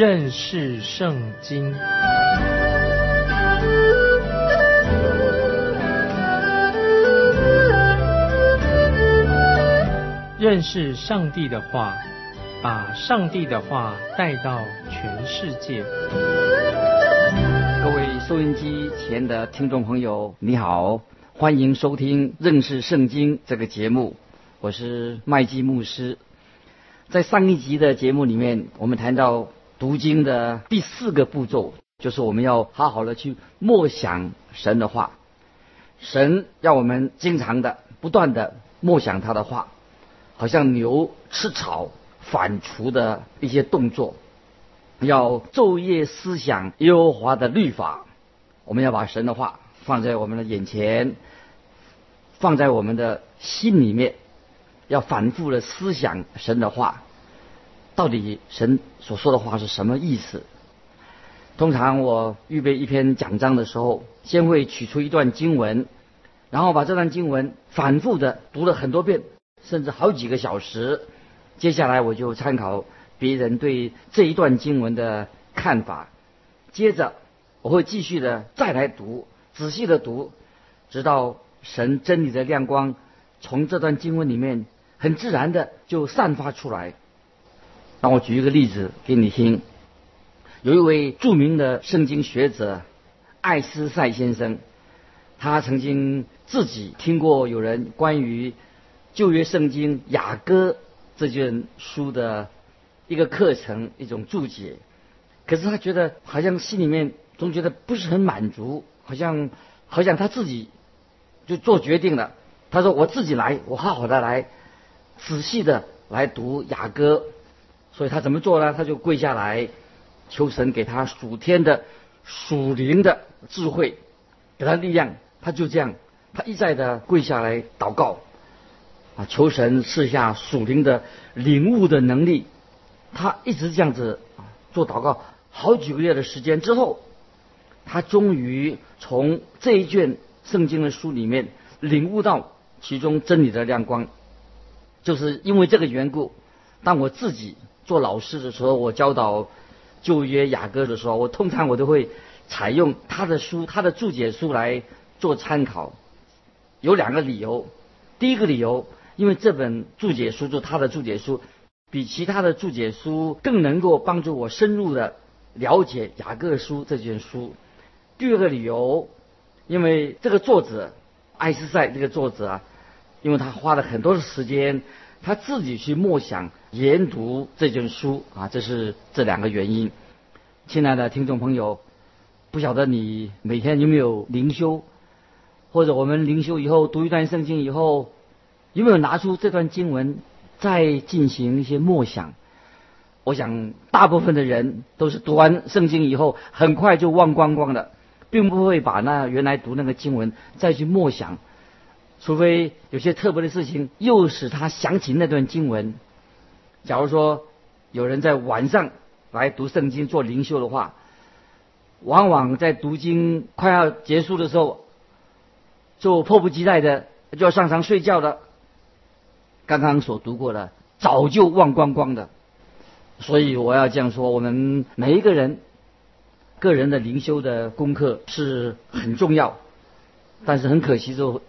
认识圣经。认识上帝的话，把上帝的话带到全世界。各位收音机前的听众朋友，你好，欢迎收听《认识圣经》这个节目，我是麦基牧师。在上一集的节目里面，我们谈到读经的第四个步骤，就是我们要好好的去默想神的话。神要我们经常的、不断的默想他的话。好像牛吃草反刍的一些动作，要昼夜思想耶和华的律法。我们要把神的话放在我们的眼前，放在我们的心里面，要反复的思想神的话，到底神所说的话是什么意思？通常我预备一篇讲章的时候，先会取出一段经文，然后把这段经文反复的读了很多遍。甚至好几个小时，接下来我就参考别人对这一段经文的看法，接着我会继续的再来读，仔细的读，直到神真理的亮光从这段经文里面很自然的就散发出来。让我举一个例子给你听，有一位著名的圣经学者艾斯赛先生，他曾经自己听过有人关于。旧约圣经雅歌这卷书的一个课程，一种注解。可是他觉得好像心里面总觉得不是很满足，好像好像他自己就做决定了。他说：“我自己来，我好好的来，仔细的来读雅歌。”所以他怎么做呢？他就跪下来求神给他属天的属灵的智慧，给他力量。他就这样，他一再的跪下来祷告。啊！求神赐下属灵的领悟的能力。他一直这样子啊做祷告，好几个月的时间之后，他终于从这一卷圣经的书里面领悟到其中真理的亮光。就是因为这个缘故，当我自己做老师的时候，我教导旧约雅歌的时候，我通常我都会采用他的书、他的注解书来做参考。有两个理由，第一个理由。因为这本注解书，就他的注解书，比其他的注解书更能够帮助我深入的了解雅各书这卷书。第二个理由，因为这个作者艾斯赛这个作者啊，因为他花了很多的时间，他自己去默想研读这卷书啊，这是这两个原因。亲爱的听众朋友，不晓得你每天有没有灵修，或者我们灵修以后读一段圣经以后。有没有拿出这段经文再进行一些默想？我想大部分的人都是读完圣经以后很快就忘光光的，并不会把那原来读那个经文再去默想，除非有些特别的事情又使他想起那段经文。假如说有人在晚上来读圣经做灵修的话，往往在读经快要结束的时候，就迫不及待的就要上床睡觉了。刚刚所读过的，早就忘光光的，所以我要这样说：我们每一个人个人的灵修的功课是很重要，但是很可惜，就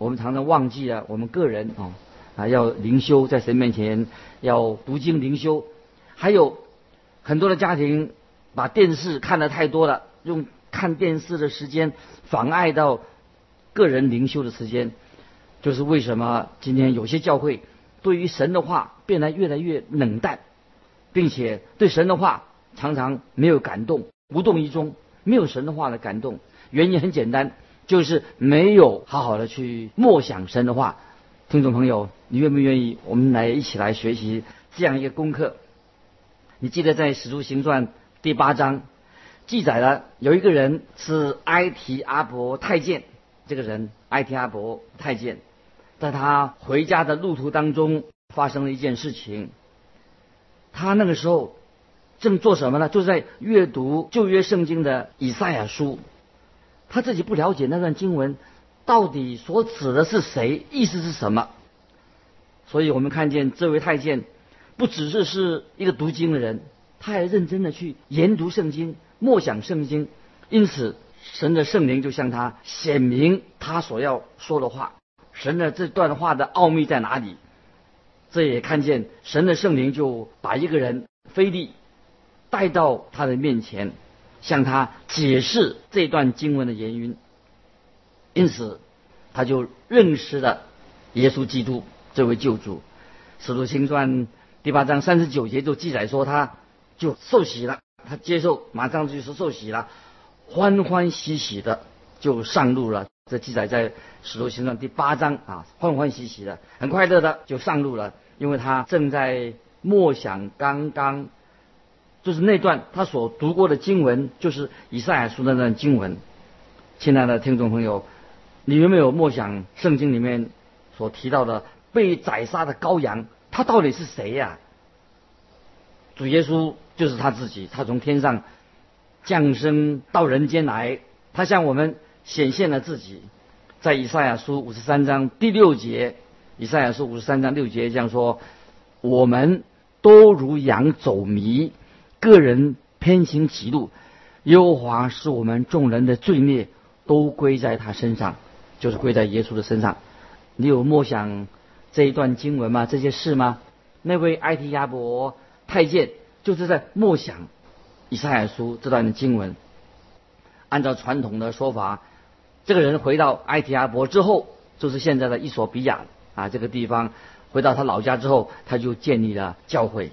我们常常忘记了我们个人啊啊要灵修，在神面前要读经灵修，还有很多的家庭把电视看的太多了，用看电视的时间妨碍到个人灵修的时间，就是为什么今天有些教会。对于神的话变得越来越冷淡，并且对神的话常常没有感动，无动于衷，没有神的话的感动。原因很简单，就是没有好好的去默想神的话。听众朋友，你愿不愿意我们来一起来学习这样一个功课？你记得在《使徒行传》第八章记载了有一个人是埃提阿伯太监，这个人埃提阿伯太监。在他回家的路途当中，发生了一件事情。他那个时候正做什么呢？就在阅读旧约圣经的以赛亚书。他自己不了解那段经文到底所指的是谁，意思是什么。所以我们看见这位太监不只是是一个读经的人，他还认真的去研读圣经、默想圣经，因此神的圣灵就向他显明他所要说的话。神的这段话的奥秘在哪里？这也看见神的圣灵就把一个人菲利带到他的面前，向他解释这段经文的原因。因此，他就认识了耶稣基督这位救主。使徒行传第八章三十九节就记载说，他就受洗了，他接受马上就是受洗了，欢欢喜喜的就上路了。这记载在使徒行传第八章啊，欢欢喜喜的，很快乐的就上路了，因为他正在默想刚刚就是那段他所读过的经文，就是以赛亚书那段经文。亲爱的听众朋友。你有没有默想圣经里面所提到的被宰杀的羔羊？他到底是谁呀？主耶稣就是他自己，他从天上降生到人间来，他向我们显现了自己。在以赛亚书五十三章第六节，以赛亚书五十三章六节这样说：“我们都如羊走迷，个人偏行歧路，耶和华是我们众人的罪孽都归在他身上。”就是归在耶稣的身上。你有默想这一段经文吗？这些事吗？那位埃提亚伯太监就是在默想以赛亚书这段经文。按照传统的说法，这个人回到埃提亚伯之后，就是现在的伊索比亚啊这个地方。回到他老家之后，他就建立了教会。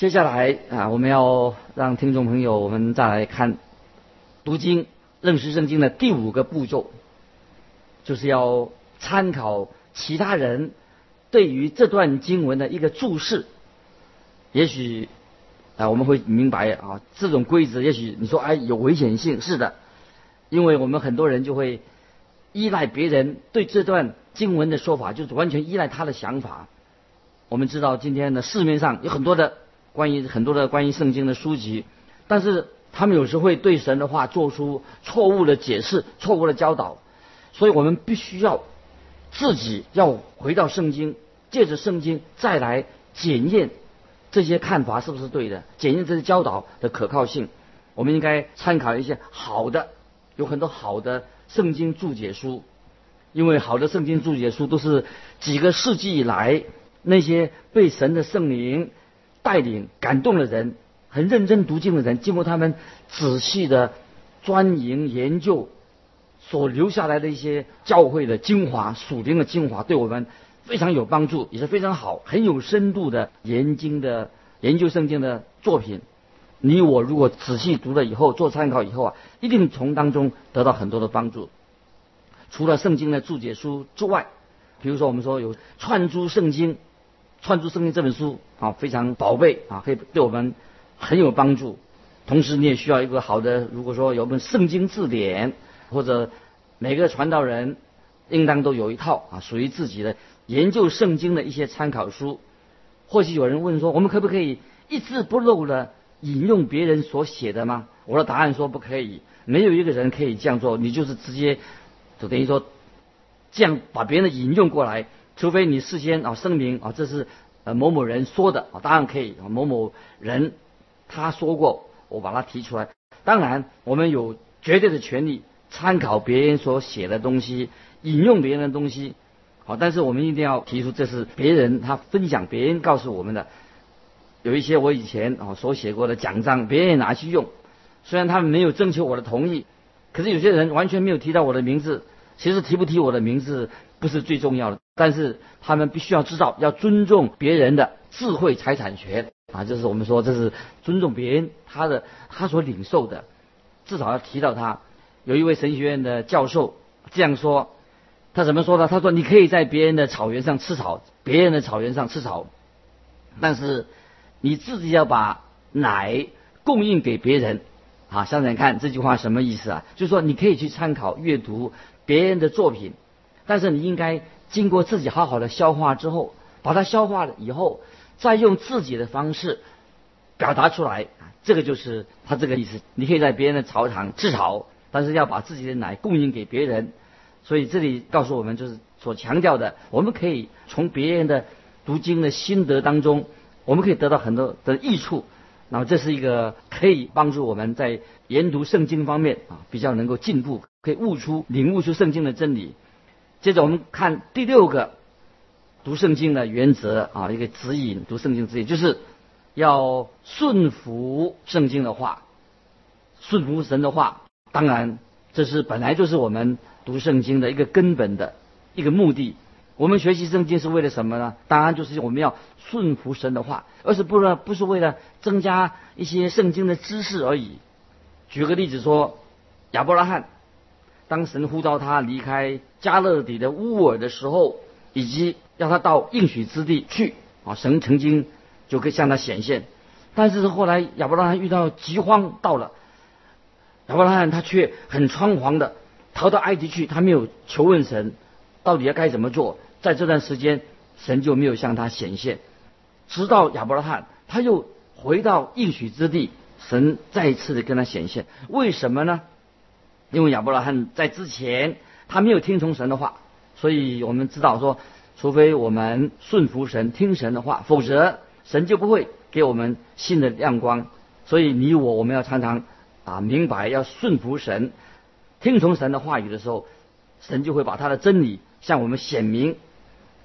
接下来啊，我们要让听众朋友，我们再来看读经、认识圣经的第五个步骤。就是要参考其他人对于这段经文的一个注释，也许啊我们会明白啊这种规则，也许你说哎有危险性是的，因为我们很多人就会依赖别人对这段经文的说法，就是完全依赖他的想法。我们知道今天的市面上有很多的关于很多的关于圣经的书籍，但是他们有时会对神的话做出错误的解释、错误的教导。所以我们必须要自己要回到圣经，借着圣经再来检验这些看法是不是对的，检验这些教导的可靠性。我们应该参考一些好的，有很多好的圣经注解书，因为好的圣经注解书都是几个世纪以来那些被神的圣灵带领感动的人，很认真读经的人，经过他们仔细的钻研研究。所留下来的一些教会的精华、属灵的精华，对我们非常有帮助，也是非常好、很有深度的研经的研究圣经的作品。你我如果仔细读了以后，做参考以后啊，一定从当中得到很多的帮助。除了圣经的注解书之外，比如说我们说有《串珠圣经》，《串珠圣经》这本书啊，非常宝贝啊，可以对我们很有帮助。同时，你也需要一个好的，如果说有本圣经字典。或者每个传道人应当都有一套啊，属于自己的研究圣经的一些参考书。或许有人问说，我们可不可以一字不漏的引用别人所写的吗？我的答案说不可以，没有一个人可以这样做。你就是直接就等于说这样把别人的引用过来，除非你事先啊声明啊这是呃某某人说的啊，当然可以啊某某人他说过，我把它提出来。当然我们有绝对的权利。参考别人所写的东西，引用别人的东西，好，但是我们一定要提出这是别人他分享别人告诉我们的。有一些我以前啊所写过的奖章，别人也拿去用，虽然他们没有征求我的同意，可是有些人完全没有提到我的名字。其实提不提我的名字不是最重要的，但是他们必须要知道要尊重别人的智慧财产权啊，就是我们说这是尊重别人他的他所领受的，至少要提到他。有一位神学院的教授这样说，他怎么说呢？他说：“你可以在别人的草原上吃草，别人的草原上吃草，但是你自己要把奶供应给别人。”啊，想想看这句话什么意思啊？就是说你可以去参考阅读别人的作品，但是你应该经过自己好好的消化之后，把它消化了以后，再用自己的方式表达出来。这个就是他这个意思。你可以在别人的草场吃草。但是要把自己的奶供应给别人，所以这里告诉我们，就是所强调的，我们可以从别人的读经的心得当中我们可以得到很多的益处。那么这是一个可以帮助我们在研读圣经方面啊比较能够进步，可以悟出、领悟出圣经的真理。接着我们看第六个读圣经的原则啊，一个指引读圣经指引，就是要顺服圣经的话，顺服神的话。当然，这是本来就是我们读圣经的一个根本的一个目的。我们学习圣经是为了什么呢？当然就是我们要顺服神的话，而是不是不是为了增加一些圣经的知识而已。举个例子说，亚伯拉罕当神呼召他离开加勒底的乌尔的时候，以及要他到应许之地去啊，神曾经就可以向他显现。但是后来亚伯拉罕遇到饥荒到了，亚伯拉罕他却很仓皇的逃到埃及去，他没有求问神到底要该怎么做。在这段时间，神就没有向他显现，直到亚伯拉罕他又回到应许之地，神再一次的跟他显现。为什么呢？因为亚伯拉罕在之前他没有听从神的话，所以我们知道说，除非我们顺服神、听神的话，否则神就不会给我们新的亮光。所以你我我们要常常啊明白，要顺服神、听从神的话语的时候，神就会把他的真理向我们显明。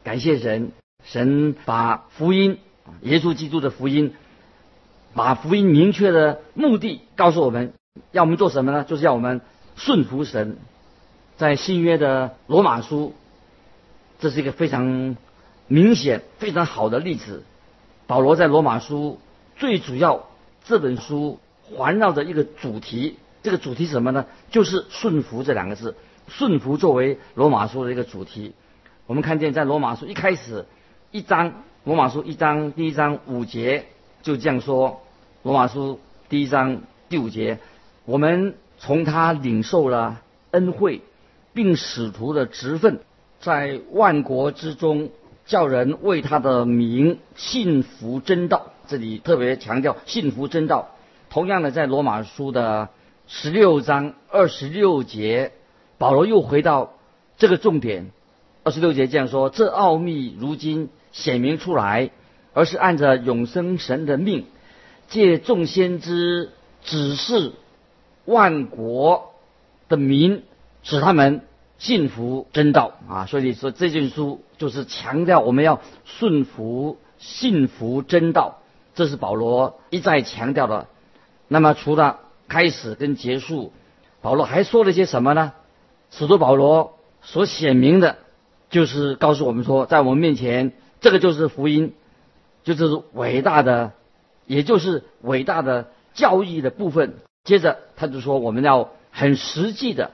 感谢神，神把福音，耶稣基督的福音，把福音明确的目的告诉我们，要我们做什么呢？就是要我们顺服神。在新约的罗马书，这是一个非常明显、非常好的例子。保罗在罗马书最主要这本书环绕着一个主题，这个主题是什么呢？就是顺服这两个字，顺服作为罗马书的一个主题。我们看见在罗马书一开始一章，罗马书一章第一章五节就这样说：罗马书第一章第五节，我们从他领受了恩惠，并使徒的职分，在万国之中叫人为他的名信服真道。这里特别强调信服真道。同样的，在罗马书的十六章二十六节，保罗又回到这个重点。二十六节这样说：这奥秘如今显明出来，而是按着永生神的命，借众先知指示万国的民，使他们信服真道啊。所以说这卷书就是强调我们要顺服、信服真道，这是保罗一再强调的。那么除了开始跟结束，保罗还说了些什么呢？使徒保罗所显明的。就是告诉我们说，在我们面前，这个就是福音，就是伟大的，也就是伟大的教义的部分。接着他就说，我们要很实际的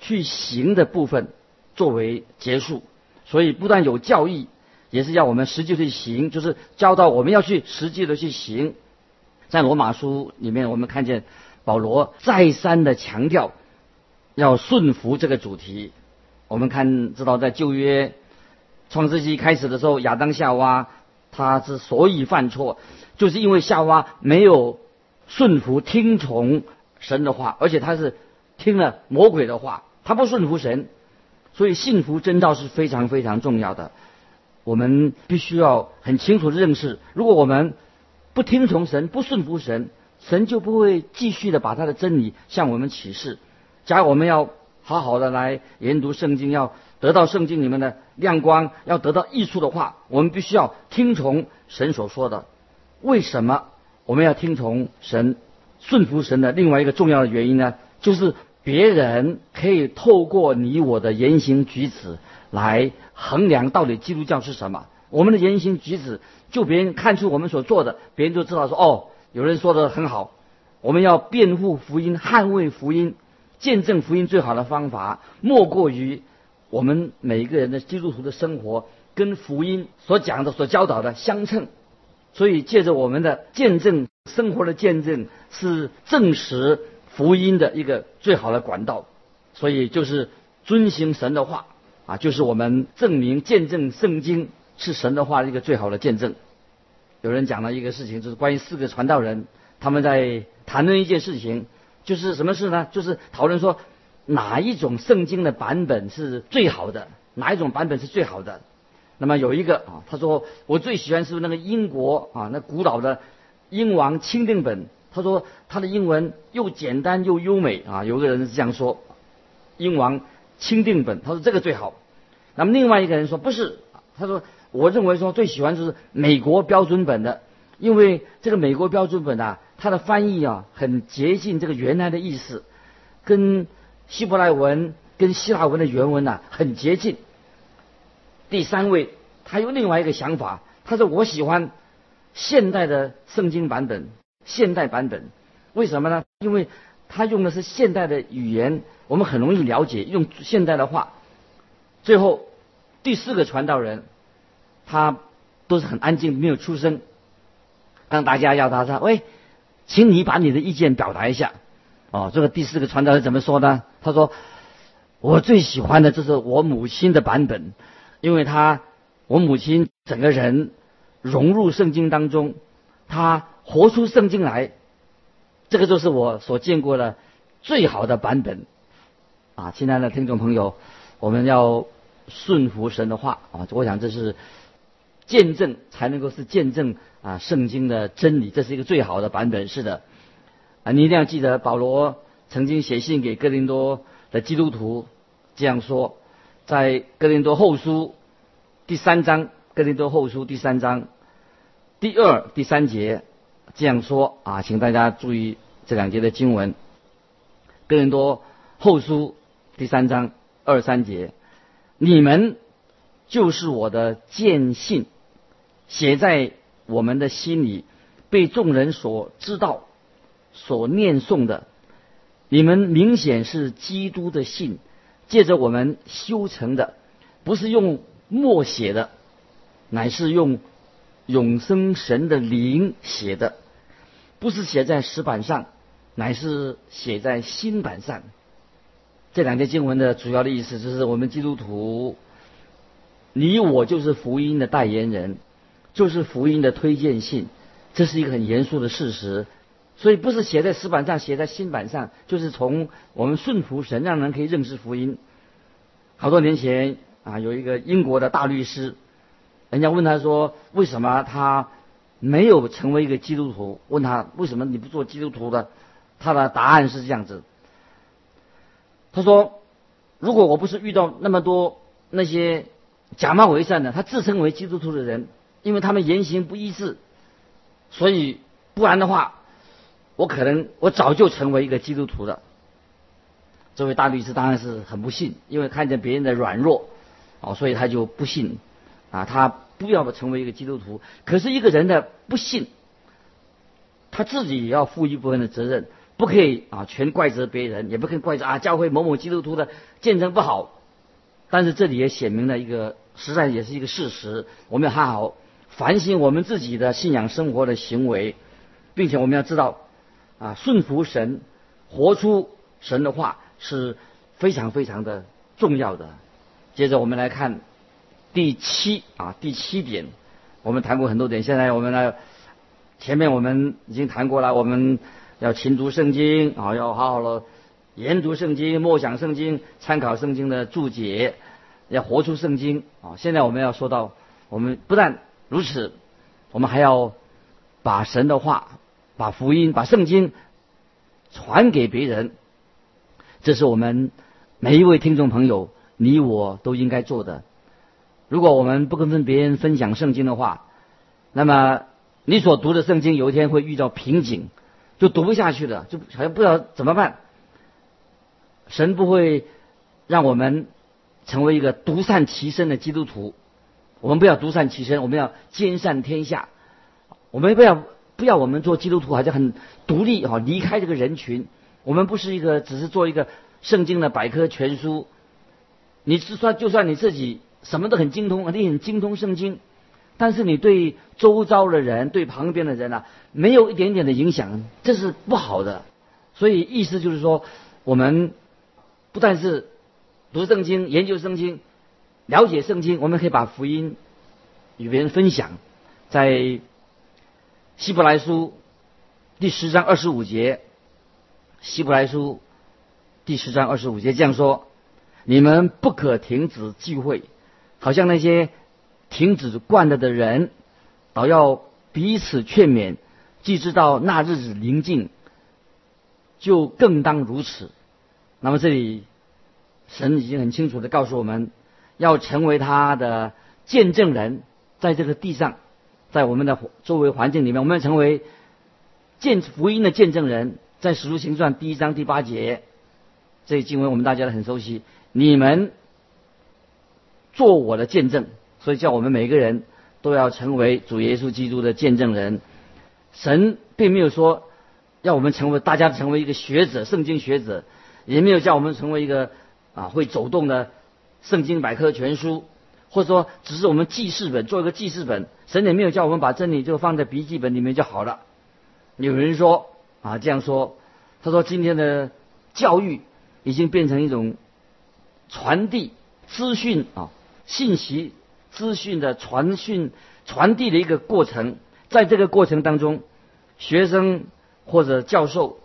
去行的部分作为结束。所以不但有教义，也是要我们实际去行，就是教导我们要去实际的去行。在罗马书里面，我们看见保罗再三的强调要顺服这个主题。我们看知道，在旧约创世纪开始的时候，亚当夏娃他之所以犯错，就是因为夏娃没有顺服听从神的话，而且他是听了魔鬼的话，他不顺服神，所以信服真道是非常非常重要的。我们必须要很清楚的认识，如果我们不听从神，不顺服神，神就不会继续的把他的真理向我们启示。假如我们要。好好的来研读圣经，要得到圣经里面的亮光，要得到益处的话，我们必须要听从神所说的。为什么我们要听从神、顺服神的另外一个重要的原因呢？就是别人可以透过你我的言行举止来衡量到底基督教是什么。我们的言行举止，就别人看出我们所做的，别人就知道说：哦，有人说的很好。我们要辩护福音，捍卫福音。见证福音最好的方法，莫过于我们每一个人的基督徒的生活跟福音所讲的、所教导的相称。所以，借着我们的见证、生活的见证，是证实福音的一个最好的管道。所以，就是遵行神的话啊，就是我们证明、见证圣经是神的话一个最好的见证。有人讲了一个事情，就是关于四个传道人，他们在谈论一件事情。就是什么事呢？就是讨论说哪一种圣经的版本是最好的，哪一种版本是最好的。那么有一个啊，他说我最喜欢是那个英国啊，那古老的英王钦定本。他说他的英文又简单又优美啊。有个人是这样说，英王钦定本，他说这个最好。那么另外一个人说不是，他说我认为说最喜欢就是美国标准本的，因为这个美国标准本啊，它的翻译啊很接近这个原来的意思，跟希伯来文跟希腊文的原文呐很接近。第三位，他有另外一个想法，他说我喜欢现代的圣经版本，现代版本，为什么呢？因为他用的是现代的语言，我们很容易了解，用现代的话。最后，第四个传道人，他都是很安静，没有出声，让大家要他说：“喂，请你把你的意见表达一下。”哦，这个第四个传道人怎么说呢？他说：“我最喜欢的就是我母亲的版本。”因为他，我母亲整个人融入圣经当中，他活出圣经来，这个就是我所见过的最好的版本。啊，亲爱的听众朋友，我们要顺服神的话啊！我想这是见证才能够是见证啊圣经的真理，这是一个最好的版本。是的，啊，你一定要记得保罗曾经写信给哥林多的基督徒这样说。在哥林多后书第三章，哥林多后书第三章第二、第三节这样说啊，请大家注意这两节的经文。哥林多后书第三章二三节，你们就是我的见信，写在我们的心里，被众人所知道、所念诵的。你们明显是基督的信。借着我们修成的，不是用墨写的，乃是用永生神的灵写的，不是写在石板上，乃是写在新板上。这两节经文的主要的意思就是，我们基督徒，你我就是福音的代言人，就是福音的推荐信，这是一个很严肃的事实。所以不是写在石板上，写在新板上，就是从我们顺服神，让人可以认识福音。好多年前啊，有一个英国的大律师，人家问他说：“为什么他没有成为一个基督徒？”问他为什么你不做基督徒的？他的答案是这样子：他说：“如果我不是遇到那么多那些假冒伪善的，他自称为基督徒的人，因为他们言行不一致，所以不然的话。”我可能我早就成为一个基督徒了。这位大律师当然是很不信，因为看见别人的软弱，哦，所以他就不信，啊，他不要成为一个基督徒。可是一个人的不信，他自己也要负一部分的责任，不可以啊全怪责别人，也不可以怪责啊教会某某基督徒的见证不好。但是这里也写明了一个，实在也是一个事实，我们要好好反省我们自己的信仰生活的行为，并且我们要知道。啊，顺服神，活出神的话是非常非常的重要的。接着我们来看第七啊，第七点，我们谈过很多点，现在我们来前面我们已经谈过了，我们要勤读圣经啊，要好好的研读圣经、默想圣经、参考圣经的注解，要活出圣经啊。现在我们要说到，我们不但如此，我们还要把神的话。把福音、把圣经传给别人，这是我们每一位听众朋友，你我都应该做的。如果我们不跟别人分享圣经的话，那么你所读的圣经有一天会遇到瓶颈，就读不下去了，就好像不知道怎么办。神不会让我们成为一个独善其身的基督徒，我们不要独善其身，我们要兼善天下，我们不要。不要我们做基督徒，好像很独立哈，离开这个人群。我们不是一个，只是做一个圣经的百科全书。你是说，就算你自己什么都很精通，你很精通圣经，但是你对周遭的人、对旁边的人啊，没有一点点的影响，这是不好的。所以意思就是说，我们不但是读圣经、研究圣经、了解圣经，我们可以把福音与别人分享，在。希伯来书第十章二十五节，希伯来书第十章二十五节这样说：你们不可停止聚会，好像那些停止惯了的人，倒要彼此劝勉，既知道那日子临近，就更当如此。那么这里，神已经很清楚的告诉我们，要成为他的见证人，在这个地上，在我们的周围环境里面，我们要成为见福音的见证人。在使徒行传第一章第八节，这经文我们大家都很熟悉。你们做我的见证，所以叫我们每个人都要成为主耶稣基督的见证人。神并没有说要我们成为大家成为一个学者、圣经学者，也没有叫我们成为一个啊会走动的圣经百科全书，或者说只是我们记事本做一个记事本。神也没有叫我们把真理就放在笔记本里面就好了。有人说啊这样说，他说今天的教育已经变成一种传递资讯啊。信息、资讯的传讯、传递的一个过程，在这个过程当中，学生或者教授，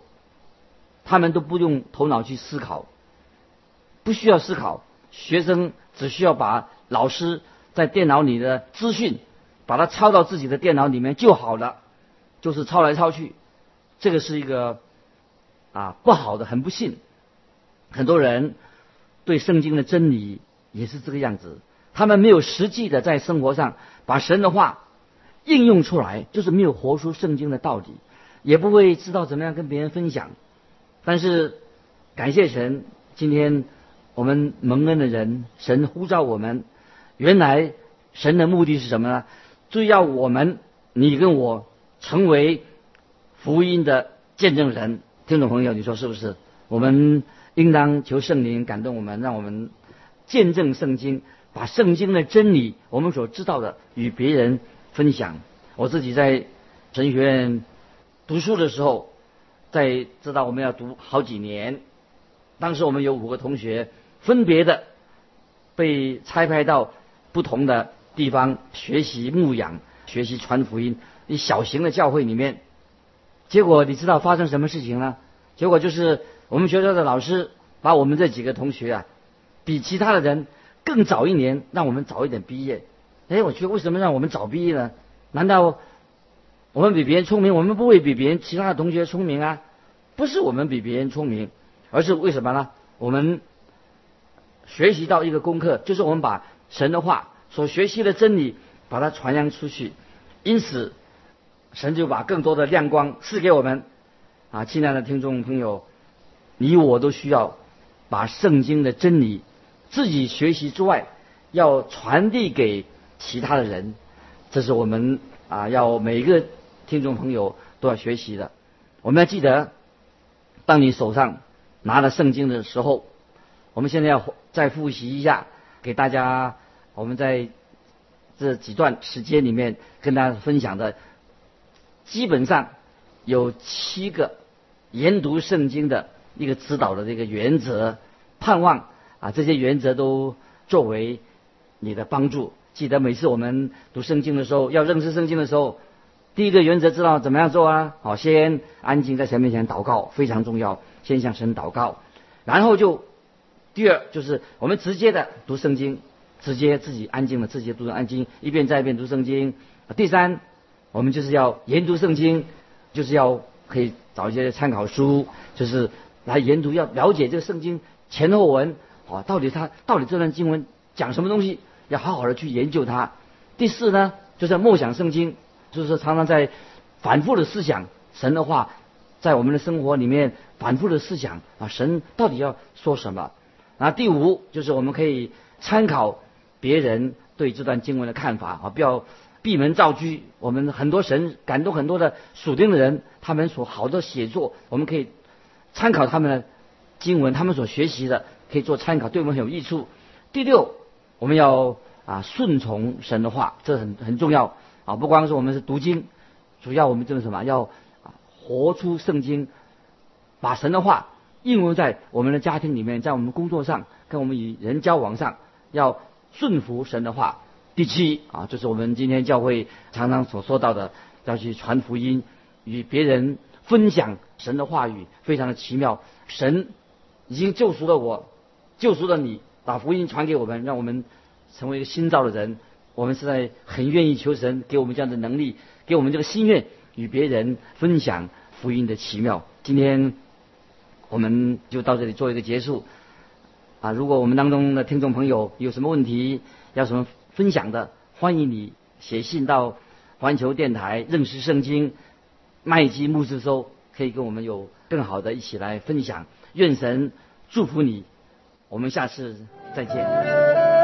他们都不用头脑去思考，不需要思考，学生只需要把老师在电脑里的资讯，把它抄到自己的电脑里面就好了，就是抄来抄去，这个是一个啊不好的，很不幸，很多人对圣经的真理也是这个样子。他们没有实际的在生活上把神的话应用出来，就是没有活出圣经的道理，也不会知道怎么样跟别人分享。但是感谢神，今天我们蒙恩的人，神呼召我们，原来神的目的是什么呢？就要我们你跟我成为福音的见证人。听众朋友，你说是不是？我们应当求圣灵感动我们，让我们见证圣经。把圣经的真理，我们所知道的与别人分享。我自己在神学院读书的时候，在知道我们要读好几年。当时我们有五个同学，分别的被差派到不同的地方学习牧养、学习传福音，你小型的教会里面。结果你知道发生什么事情呢？结果就是我们学校的老师把我们这几个同学啊，比其他的人。更早一年，让我们早一点毕业。哎，我觉为什么让我们早毕业呢？难道我们比别人聪明？我们不会比别人其他的同学聪明啊？不是我们比别人聪明，而是为什么呢？我们学习到一个功课，就是我们把神的话所学习的真理，把它传扬出去。因此，神就把更多的亮光赐给我们。啊，亲爱的听众朋友，你我都需要把圣经的真理。自己学习之外，要传递给其他的人，这是我们啊要每一个听众朋友都要学习的。我们要记得，当你手上拿了圣经的时候，我们现在要再复习一下，给大家我们在这几段时间里面跟大家分享的，基本上有七个研读圣经的一个指导的这个原则，盼望。啊，这些原则都作为你的帮助。记得每次我们读圣经的时候，要认识圣经的时候，第一个原则知道怎么样做啊？好，先安静在神面前祷告，非常重要。先向神祷告，然后就第二就是我们直接的读圣经，直接自己安静的自己读安静，一遍再一遍读圣经。第三，我们就是要研读圣经，就是要可以找一些参考书，就是来研读，要了解这个圣经前后文。啊，到底他到底这段经文讲什么东西？要好好的去研究它。第四呢，就是默想圣经，就是常常在反复的思想神的话，在我们的生活里面反复的思想啊，神到底要说什么？啊，第五就是我们可以参考别人对这段经文的看法啊，不要闭门造车。我们很多神感动很多的属灵的人，他们所好的写作，我们可以参考他们的经文，他们所学习的。可以做参考，对我们很有益处。第六，我们要啊顺从神的话，这很很重要啊。不光是我们是读经，主要我们就是什么？要啊活出圣经，把神的话应用在我们的家庭里面，在我们工作上，跟我们与人交往上，要顺服神的话。第七啊，就是我们今天教会常常所说到的，要去传福音，与别人分享神的话语，非常的奇妙。神已经救赎了我。救赎了你，把福音传给我们，让我们成为一个新造的人。我们现在很愿意求神给我们这样的能力，给我们这个心愿，与别人分享福音的奇妙。今天我们就到这里做一个结束。啊，如果我们当中的听众朋友有什么问题，要什么分享的，欢迎你写信到环球电台认识圣经麦基牧师收，可以跟我们有更好的一起来分享。愿神祝福你，我们下次再见。